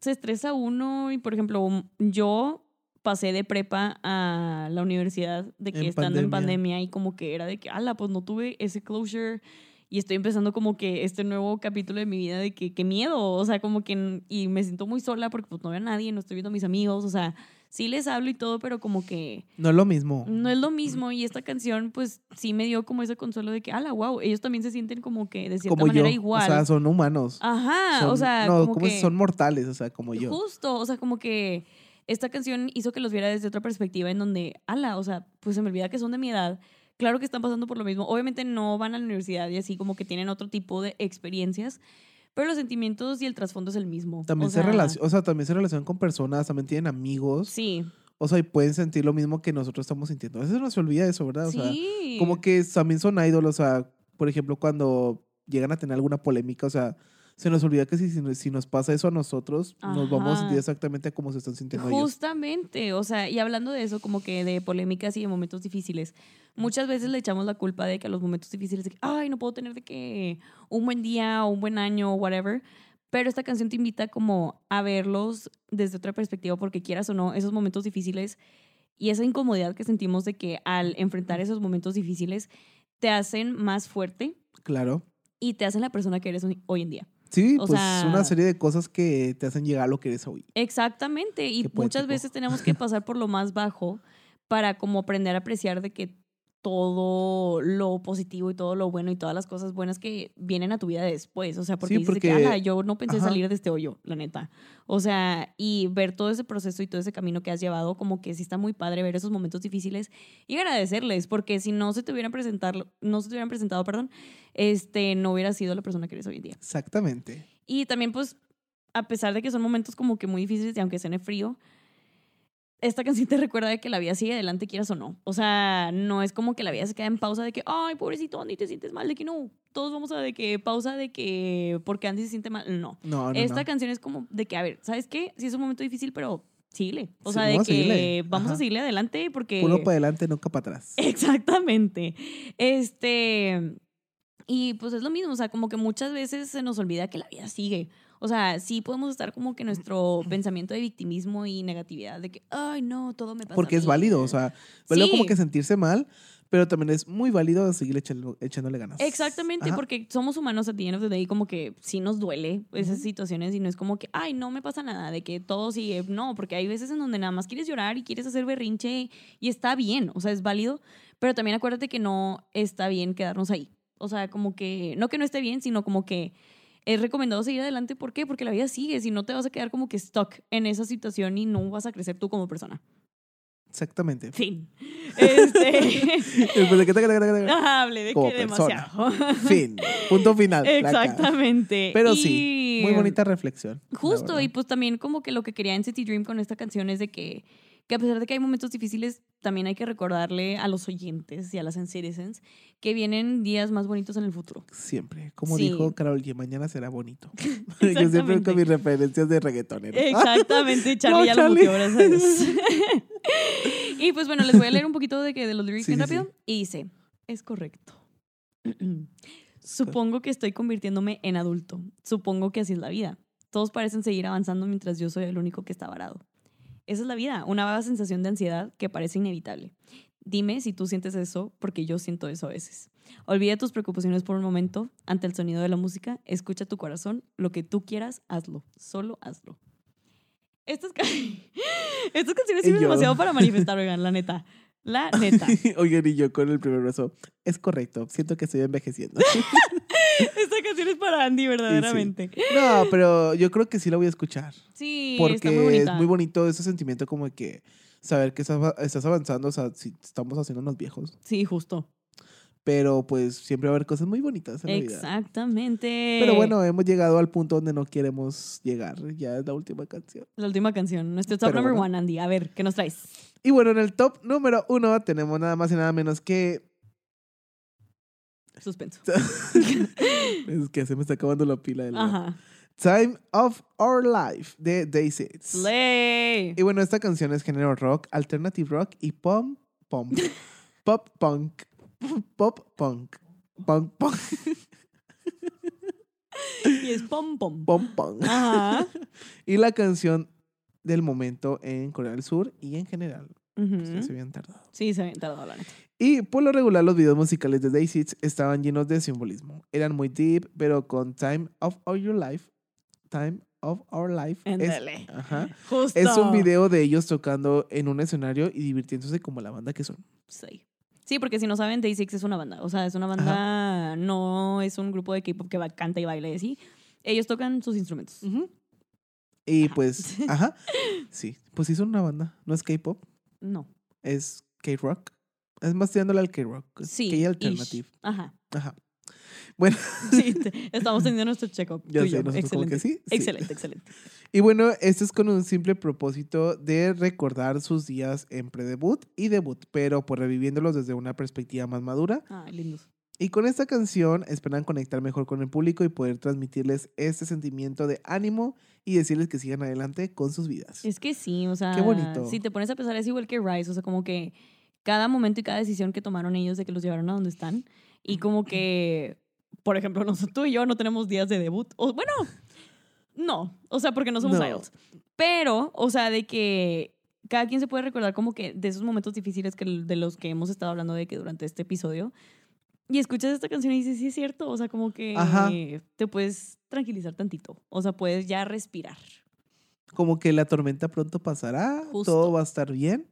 Speaker 2: se estresa uno y, por ejemplo, yo pasé de prepa a la universidad de que
Speaker 1: En
Speaker 2: estando en
Speaker 1: pandemia.
Speaker 2: pandemia y como que era de que, ala, pues no tuve ese closure y estoy empezando como que este nuevo capítulo de mi vida de que qué miedo, o sea, como que y me siento muy sola porque pues no veo a nadie, no estoy viendo a mis amigos, o sea, sí les hablo y todo, pero como que
Speaker 1: No es lo mismo.
Speaker 2: no es lo mismo y esta canción pues sí me dio como ese consuelo de que, ala, wow, ellos también se sienten como que de cierta
Speaker 1: como
Speaker 2: manera
Speaker 1: yo.
Speaker 2: igual.
Speaker 1: O sea, son humanos.
Speaker 2: Ajá,
Speaker 1: Son-
Speaker 2: o sea,
Speaker 1: no,
Speaker 2: como
Speaker 1: ¿cómo es?
Speaker 2: que
Speaker 1: son mortales, o sea, como yo.
Speaker 2: justo, o sea, como que esta canción hizo que los viera desde otra perspectiva en donde, ala, o sea, pues se me olvida que son de mi edad. Claro que están pasando por lo mismo. Obviamente no van a la universidad y así como que tienen otro tipo de experiencias, pero los sentimientos y el trasfondo es el mismo.
Speaker 1: También
Speaker 2: o
Speaker 1: se
Speaker 2: sea,
Speaker 1: relacion- o sea, también se relacionan con personas, también tienen amigos.
Speaker 2: Sí,
Speaker 1: O sea, y pueden sentir lo mismo que nosotros estamos sintiendo. A veces no se olvida eso, ¿verdad? O sea,
Speaker 2: sí.
Speaker 1: como que también son ídolos, o sea, por ejemplo, cuando llegan a tener alguna polémica, o sea, se nos olvida que si, si, nos- pasa eso a nosotros, nos vamos a
Speaker 2: Ajá.
Speaker 1: sentir exactamente como se están sintiendo ellos.
Speaker 2: Justamente, o sea, y hablando de eso, como que de polémicas y de momentos difíciles, muchas veces le echamos la culpa de que a los momentos difíciles, de que, ay, no puedo tener de que un buen día o un buen año o whatever, pero esta canción te invita como a verlos desde otra perspectiva, porque quieras o no, esos momentos difíciles y esa incomodidad que sentimos de que al enfrentar esos momentos difíciles te hacen más fuerte
Speaker 1: Claro.
Speaker 2: y te hacen la persona que eres hoy en día.
Speaker 1: Sí,
Speaker 2: O
Speaker 1: pues
Speaker 2: sea-
Speaker 1: una serie de cosas que te hacen llegar a lo que eres hoy.
Speaker 2: Exactamente, y muchas veces tenemos que pasar por lo más bajo para como aprender a apreciar de que todo lo positivo y todo lo bueno y todas las cosas buenas que vienen a tu vida después. O sea, porque
Speaker 1: Sí,
Speaker 2: dices de que,
Speaker 1: porque-
Speaker 2: "Ala, yo no pensé
Speaker 1: ajá.
Speaker 2: salir de este hoyo, la neta. O sea, y ver todo ese proceso y todo ese camino que has llevado, como que sí está muy padre ver esos momentos difíciles y agradecerles, porque si no se te hubieran presentado, no se te hubieran presentado, perdón, este, no hubiera sido la persona que eres hoy en día.
Speaker 1: Exactamente.
Speaker 2: Y también, pues, a pesar de que son momentos como que muy difíciles y aunque en frío, esta canción te recuerda de que la vida sigue adelante, quieras o no. O sea, no es como que la vida se queda en pausa de que, ay, pobrecito Andy, te sientes mal, de que no, todos vamos a de que pausa de que porque Andy se siente mal. No.
Speaker 1: No, no,
Speaker 2: Esta
Speaker 1: no.
Speaker 2: canción es como de que, a ver, ¿sabes qué? Sí es un momento difícil, pero síguele. O
Speaker 1: Sí,
Speaker 2: sea, de que vamos a seguirle adelante porque...
Speaker 1: Uno para adelante, nunca para atrás.
Speaker 2: Exactamente. Este. Y pues es lo mismo, o sea, como que muchas veces se nos olvida que la vida sigue. O sea, sí podemos estar como que nuestro pensamiento de victimismo y negatividad, de que, ay, no, todo me pasa. a
Speaker 1: Porque es
Speaker 2: mí".
Speaker 1: válido, o sea, válido como
Speaker 2: Sí.
Speaker 1: que sentirse mal, pero también es muy válido seguir echándole ganas.
Speaker 2: Exactamente,
Speaker 1: Ajá.
Speaker 2: porque somos humanos a of the day, como que sí nos duele esas
Speaker 1: Ujú.
Speaker 2: situaciones y no es como que, ay, no me pasa nada, de que todo sigue. No, porque hay veces en donde nada más quieres llorar y quieres hacer berrinche y está bien, o sea, es válido, pero también acuérdate que no está bien quedarnos ahí. O sea, como que, no que no esté bien, sino como que es recomendado seguir adelante. ¿Por qué? Porque la vida sigue, si no te vas a quedar como que stuck en esa situación y no vas a crecer tú como persona.
Speaker 1: Exactamente.
Speaker 2: Fin. Este. Ajá, hablé de
Speaker 1: Como
Speaker 2: que
Speaker 1: persona.
Speaker 2: demasiado.
Speaker 1: Fin. Punto final.
Speaker 2: Exactamente.
Speaker 1: Pero
Speaker 2: Y-
Speaker 1: sí, muy bonita reflexión.
Speaker 2: Justo, y pues también como que lo que quería en City Dream con esta canción es de que, que a pesar de que hay momentos difíciles, también hay que recordarle a los oyentes y a las citizens que vienen días más bonitos en el futuro.
Speaker 1: Siempre. Como
Speaker 2: Sí.
Speaker 1: dijo Carol G, mañana será bonito. Yo siempre con mis referencias de reggaetonero.
Speaker 2: Exactamente, Charlie
Speaker 1: No,
Speaker 2: ya lo mutió, y pues bueno, les voy a leer un poquito de, que, de los lyrics
Speaker 1: Sí,
Speaker 2: bien
Speaker 1: sí,
Speaker 2: rápido. Y dice, es correcto. Supongo que estoy convirtiéndome en adulto. Supongo que así es la vida. Todos parecen seguir avanzando mientras yo soy el único que está varado. Esa es la vida, una vaga sensación de ansiedad que parece inevitable. Dime si tú sientes eso, porque yo siento eso a veces. Olvida tus preocupaciones por un momento ante el sonido de la música, escucha tu corazón, lo que tú quieras, hazlo, solo hazlo. Estas, Estas canciones sirven demasiado para manifestar, oigan, la neta. La neta.
Speaker 1: Oigan, y yo con el primer brazo. Es correcto. Siento que estoy envejeciendo.
Speaker 2: Esta canción es para Andy, verdaderamente.
Speaker 1: no, pero yo creo que sí la voy a escuchar.
Speaker 2: Sí, está muy
Speaker 1: Porque
Speaker 2: bonita.
Speaker 1: es muy bonito ese sentimiento como de que saber que estás, avanzando, o sea, si estamos haciéndonos viejos.
Speaker 2: Sí, justo.
Speaker 1: Pero pues siempre va a haber cosas muy bonitas en la vida.
Speaker 2: Exactamente.
Speaker 1: Pero bueno, hemos llegado al punto donde no queremos llegar. Ya es la última canción.
Speaker 2: La última canción, nuestro top
Speaker 1: Pero
Speaker 2: number
Speaker 1: bueno.
Speaker 2: one, Andy. A ver, ¿qué nos traes?
Speaker 1: Y bueno, en el top número uno tenemos nada más y nada menos que.
Speaker 2: Suspenso.
Speaker 1: es que se me está acabando la pila de la.
Speaker 2: Ajá.
Speaker 1: Time of Our Life de Day Six.
Speaker 2: Slay.
Speaker 1: Y bueno, esta canción es género rock, alternative rock y pop punk. pop punk. Pop punk. Punk punk.
Speaker 2: Y es pom pom.
Speaker 1: Punk.
Speaker 2: Ajá.
Speaker 1: Y la canción del momento en Corea del Sur y en general. Pues se habían tardado.
Speaker 2: Sí, se había tardado la neta.
Speaker 1: Y por lo regular los videos musicales de Day Six estaban llenos de simbolismo. Eran muy deep, pero con Time of Your Life, Time of Our Life, es, ajá,
Speaker 2: Justo.
Speaker 1: es un video de ellos tocando en un escenario y divirtiéndose como la banda que son.
Speaker 2: Sí. Sí, porque si no saben, Day Six es una banda. O sea, es una banda, no es un grupo de K-pop que va, canta y baila y así. Ellos tocan sus instrumentos.
Speaker 1: Y
Speaker 2: Ajá.
Speaker 1: pues, ajá, sí, pues sí son una banda. No es K-pop,
Speaker 2: No.
Speaker 1: es K-rock. Es más tirándole al K-rock.
Speaker 2: Sí.
Speaker 1: K-alternative.
Speaker 2: Ajá.
Speaker 1: Ajá. Bueno,
Speaker 2: Sí, estamos teniendo nuestro check-up.
Speaker 1: ya sé, nosotros como
Speaker 2: excelente.
Speaker 1: que sí. sí.
Speaker 2: Excelente, excelente.
Speaker 1: Y bueno, esto es con un simple propósito de recordar sus días en predebut y debut, pero por reviviéndolos desde una perspectiva más madura.
Speaker 2: Ay, lindos.
Speaker 1: Y con esta canción esperan conectar mejor con el público y poder transmitirles este sentimiento de ánimo y decirles que sigan adelante con sus vidas.
Speaker 2: Es que sí, o sea,
Speaker 1: Qué bonito.
Speaker 2: si te pones a pensar es igual que Rise, o sea, como que cada momento y cada decisión que tomaron ellos de que los llevaron a donde están. Y como que, por ejemplo, nosotros tú y yo no tenemos días de debut, o bueno, no, o sea, porque no somos
Speaker 1: No.
Speaker 2: pero, o sea, de que cada quien se puede recordar como que de esos momentos difíciles que, de los que hemos estado hablando de que durante este episodio. Y escuchas esta canción y dices, sí es cierto, o sea, como que
Speaker 1: Ajá.
Speaker 2: te puedes tranquilizar tantito, o sea, puedes ya respirar.
Speaker 1: Como que la tormenta pronto pasará,
Speaker 2: Justo.
Speaker 1: todo va a estar bien.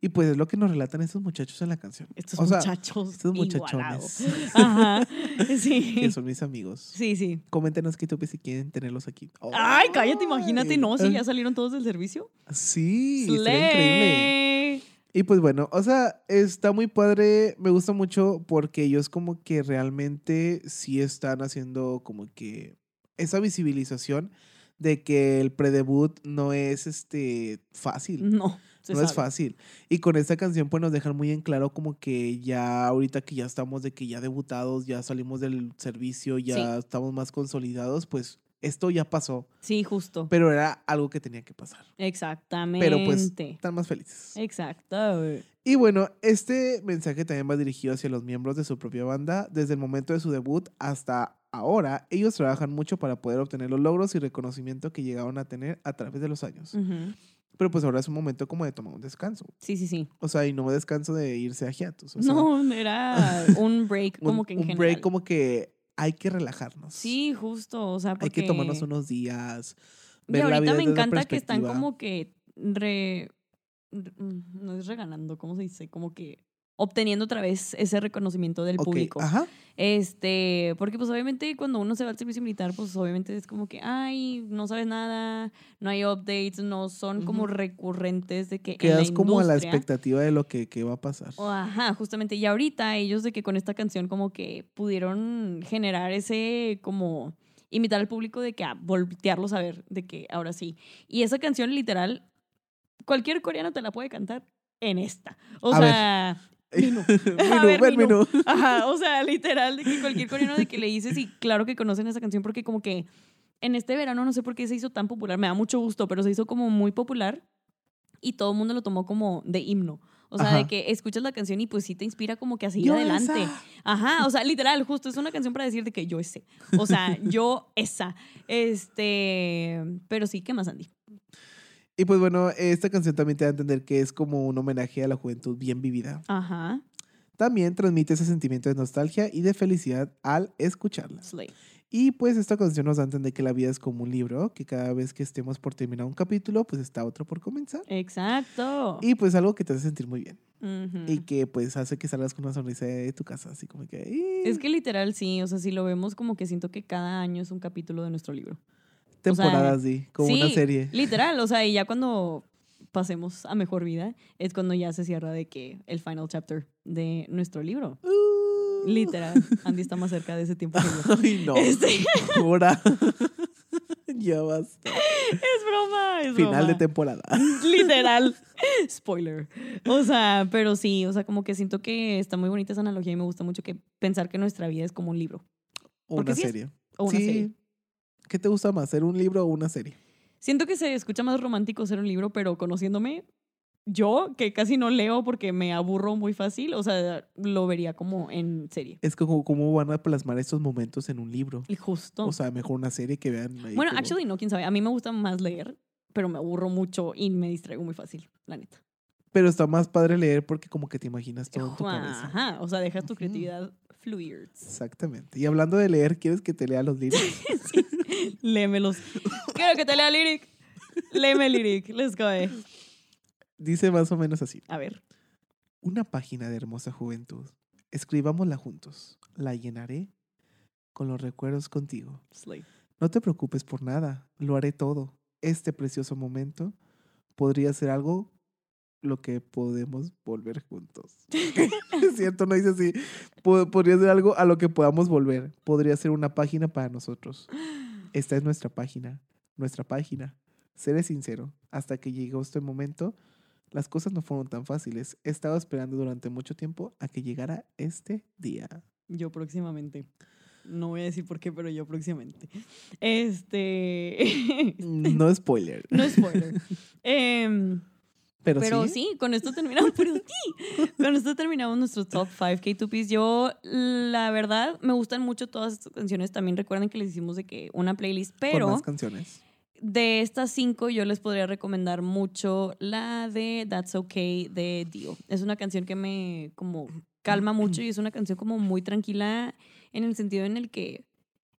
Speaker 1: Y pues es lo que nos relatan estos muchachos en la canción.
Speaker 2: Estos
Speaker 1: O sea,
Speaker 2: muchachos.
Speaker 1: estos muchachones.
Speaker 2: Ajá. Sí.
Speaker 1: Que son mis amigos.
Speaker 2: Sí, sí.
Speaker 1: Coméntenos que si quieren tenerlos aquí.
Speaker 2: Ay, cállate, imagínate, ¿no? Si ya salieron todos del servicio.
Speaker 1: Sí, increíble. Y pues bueno, o sea, está muy padre, me gusta mucho porque ellos como que realmente sí están haciendo como que esa visibilización de que el predebut no es este fácil.
Speaker 2: No, se
Speaker 1: no es fácil. Y con esta canción pues nos dejan muy en claro como que ya ahorita que ya estamos de que ya debutados, ya salimos del servicio, ya
Speaker 2: Sí.
Speaker 1: estamos más consolidados, pues esto ya pasó.
Speaker 2: Sí, justo.
Speaker 1: Pero era algo que tenía que pasar.
Speaker 2: Exactamente.
Speaker 1: Pero pues están más felices.
Speaker 2: Exacto.
Speaker 1: Y bueno, este mensaje también va dirigido hacia los miembros de su propia banda. Desde el momento de su debut hasta ahora, ellos trabajan mucho para poder obtener los logros y reconocimiento que llegaron a tener a través de los años. Pero pues ahora es un momento como de tomar un descanso.
Speaker 2: Sí, sí, sí.
Speaker 1: O sea, y no descanso de irse a hiatus. O sea,
Speaker 2: no, era un break
Speaker 1: un,
Speaker 2: como que en
Speaker 1: un
Speaker 2: general.
Speaker 1: break como que hay que relajarnos.
Speaker 2: Sí, justo. O sea,
Speaker 1: Hay que tomarnos unos días.
Speaker 2: Y
Speaker 1: la
Speaker 2: ahorita
Speaker 1: vida
Speaker 2: me
Speaker 1: desde
Speaker 2: encanta que están como que re... mm, No es reganando, ¿cómo se dice? Como que obteniendo otra vez ese reconocimiento del público.
Speaker 1: Ajá.
Speaker 2: Este, porque pues obviamente cuando uno se va al servicio militar, pues obviamente es como que, ay, no sabes nada, no hay updates, no son como recurrentes de que en
Speaker 1: Quedas
Speaker 2: la
Speaker 1: como a la expectativa de lo que, que va a pasar.
Speaker 2: Ajá, justamente. Y ahorita ellos de que con esta canción como que pudieron generar ese como imitar al público de que a voltearlos a ver, de que ahora sí. Y esa canción literal, cualquier coreano te la puede cantar en esta. O
Speaker 1: A ver.
Speaker 2: Sea,
Speaker 1: Minu,
Speaker 2: ver. Ajá, o sea, literal, de que cualquier coreano de que le dices y claro que conocen esa canción porque como que en este verano no sé por qué se hizo tan popular, me da mucho gusto, pero se hizo como muy popular y todo el mundo lo tomó como de himno. O sea,
Speaker 1: Ajá.
Speaker 2: de que escuchas la canción y pues sí te inspira como que a seguir
Speaker 1: Yo
Speaker 2: adelante.
Speaker 1: esa.
Speaker 2: Ajá, o sea, literal, justo es una canción para decir de que yo ese. O sea, yo esa. Este, pero sí, ¿qué más, Andy?
Speaker 1: Y pues bueno, esta canción también te da a entender que es como un homenaje a la juventud bien vivida.
Speaker 2: Ajá,
Speaker 1: También transmite ese sentimiento de nostalgia y de felicidad al escucharla.
Speaker 2: Slay.
Speaker 1: Y pues esta canción nos da a entender que la vida es como un libro, que cada vez que estemos por terminar un capítulo, pues está otro por comenzar.
Speaker 2: Exacto.
Speaker 1: Y pues algo que te hace sentir muy bien. Y que pues hace que salgas con una sonrisa de tu casa, así como que... "Ih".
Speaker 2: Es que literal sí, o sea, si lo vemos como que siento que cada año es un capítulo de nuestro libro.
Speaker 1: Temporadas, sí, como una serie.
Speaker 2: Literal, o sea, y ya cuando pasemos a mejor vida es cuando ya se cierra de que el final chapter de nuestro libro.
Speaker 1: Uh.
Speaker 2: Literal, Andy está más cerca de ese tiempo que yo.
Speaker 1: Ay, no.
Speaker 2: Este,
Speaker 1: Ahora. ya basta.
Speaker 2: es broma, es
Speaker 1: Final de temporada.
Speaker 2: Literal. Spoiler. O sea, pero sí, o sea, como que siento que está muy bonita esa analogía y me gusta mucho que pensar que nuestra vida es como un libro
Speaker 1: O
Speaker 2: Porque
Speaker 1: una
Speaker 2: sí es-
Speaker 1: serie.
Speaker 2: o una
Speaker 1: sí.
Speaker 2: serie.
Speaker 1: ¿Qué te gusta más, ser un libro o una serie?
Speaker 2: Siento que se escucha más romántico ser un libro, pero conociéndome, yo, que casi no leo porque me aburro muy fácil, o sea, lo vería como en serie.
Speaker 1: Es como cómo van a plasmar estos momentos en un libro.
Speaker 2: Y justo.
Speaker 1: O sea, mejor una serie que vean. ahí
Speaker 2: bueno,
Speaker 1: como-
Speaker 2: actually no, quién sabe. A mí me gusta más leer, pero me aburro mucho y me distraigo muy fácil, la neta.
Speaker 1: Pero está más padre leer porque como que te imaginas todo en tu cabeza.
Speaker 2: Ajá, o sea, dejas tu creatividad
Speaker 1: Exactamente. Y hablando de leer, ¿quieres que te lea los libros?
Speaker 2: Léemelos. Quiero que te lea Lyric. Léeme Lyric. Let's go. eh.
Speaker 1: Dice más o menos así.
Speaker 2: A ver.
Speaker 1: Una página de hermosa juventud. Escribámosla juntos. La llenaré con los recuerdos contigo.
Speaker 2: Slay.
Speaker 1: No te preocupes por nada. Lo haré todo. Este precioso momento podría ser algo lo que podemos volver juntos. es cierto, no dice así. Po- podría ser algo a lo que podamos volver. Podría ser una página para nosotros. Esta es nuestra página. Nuestra página. Seré sincero. Hasta que llegó este momento, las cosas no fueron tan fáciles. He estado esperando durante mucho tiempo a que llegara este día.
Speaker 2: Yo próximamente. No voy a decir por qué, pero yo próximamente. Este.
Speaker 1: No spoiler.
Speaker 2: no spoiler. Em,
Speaker 1: Pero,
Speaker 2: pero
Speaker 1: sí.
Speaker 2: sí. con esto terminamos. Pero sí. Con esto terminamos nuestro top 5 K2Ps. Yo, la verdad, me gustan mucho todas estas canciones. También recuerden que les hicimos de que una playlist,
Speaker 1: Con
Speaker 2: pero.
Speaker 1: más canciones.
Speaker 2: De estas cinco, yo les podría recomendar mucho la de That's Okay de Dio. Es una canción que me como calma mucho y es una canción como muy tranquila en el sentido en el que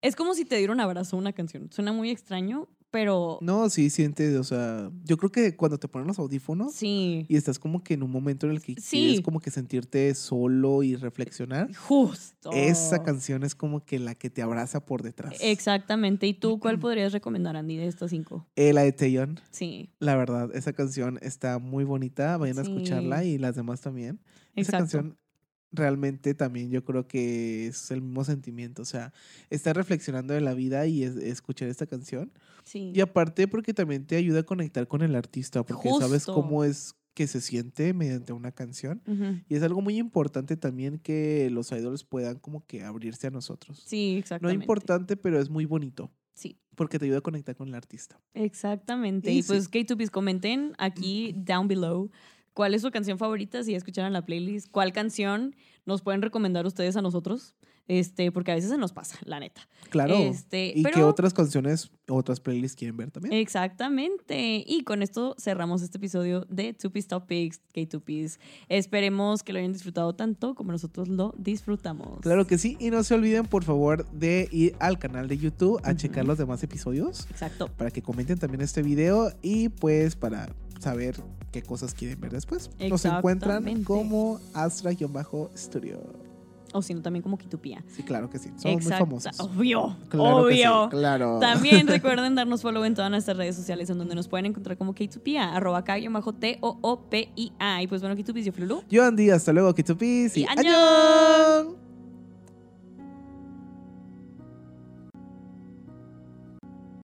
Speaker 2: es como si te diera un abrazo una canción. Suena muy extraño, pero
Speaker 1: No, sí, sientes, o sea, yo creo que cuando te ponen los audífonos
Speaker 2: sí,
Speaker 1: y estás como que en un momento en el que
Speaker 2: Sí.
Speaker 1: quieres como que sentirte solo y reflexionar,
Speaker 2: justo.
Speaker 1: esa canción es como que la que te abraza por detrás.
Speaker 2: Exactamente. ¿Y tú cuál podrías recomendar, Andy, de estas cinco?
Speaker 1: Eh, la de Taeyeon,
Speaker 2: Sí,
Speaker 1: la verdad, esa canción está muy bonita, vayan a escucharla y las demás también. Esa
Speaker 2: exacto.
Speaker 1: canción realmente también yo creo que es el mismo sentimiento, o sea, estar reflexionando de la vida y es- escuchar esta canción.
Speaker 2: Sí.
Speaker 1: Y aparte porque también te ayuda a conectar con el artista, porque sabes cómo es que se siente mediante una canción. Y es algo muy importante también que los idols puedan como que abrirse a nosotros.
Speaker 2: Sí,
Speaker 1: No
Speaker 2: exactamente.
Speaker 1: importante, pero es muy bonito,
Speaker 2: Sí,
Speaker 1: porque te ayuda a conectar con el artista.
Speaker 2: exactamente.
Speaker 1: Y
Speaker 2: Y, pues,
Speaker 1: sí.
Speaker 2: K2Ps, comenten aquí, down below, cuál es su canción favorita, si ya escucharon la playlist, cuál canción nos pueden recomendar ustedes a nosotros, este, porque a veces se nos pasa, la neta.
Speaker 1: Claro.
Speaker 2: Este,
Speaker 1: y que
Speaker 2: pero-
Speaker 1: otras canciones, otras playlists quieren ver también.
Speaker 2: Exactamente. Y con esto cerramos este episodio de Two Piece Topics, K2Ps. Esperemos que lo hayan disfrutado tanto como nosotros lo disfrutamos.
Speaker 1: Claro que sí. Y no se olviden, por favor, de ir al canal de YouTube a checar los demás episodios.
Speaker 2: Exacto.
Speaker 1: Para que comenten también este video y pues para saber qué cosas quieren ver después. Nos encuentran como Astra-Studio.
Speaker 2: O si no, también como Kitupía.
Speaker 1: Sí, claro que sí. Somos
Speaker 2: Exacto.
Speaker 1: muy famosos.
Speaker 2: Obvio.
Speaker 1: Claro que sí,
Speaker 2: obvio.
Speaker 1: claro.
Speaker 2: También recuerden darnos follow en todas nuestras redes sociales en donde nos pueden encontrar como K2Pia, arroba K-T-O-O-P-I-A. Y pues bueno, K2Pis, yo fui Lulu.
Speaker 1: Yo Andy, hasta luego, Kitupis.
Speaker 2: Y
Speaker 1: Y.